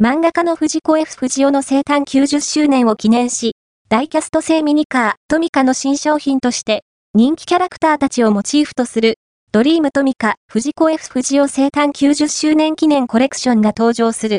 漫画家の藤子 F 不二雄の生誕90周年を記念し、ダイキャスト製ミニカー、トミカの新商品として、人気キャラクターたちをモチーフとする、ドリームトミカ、藤子 F 不二雄生誕90周年記念コレクションが登場する。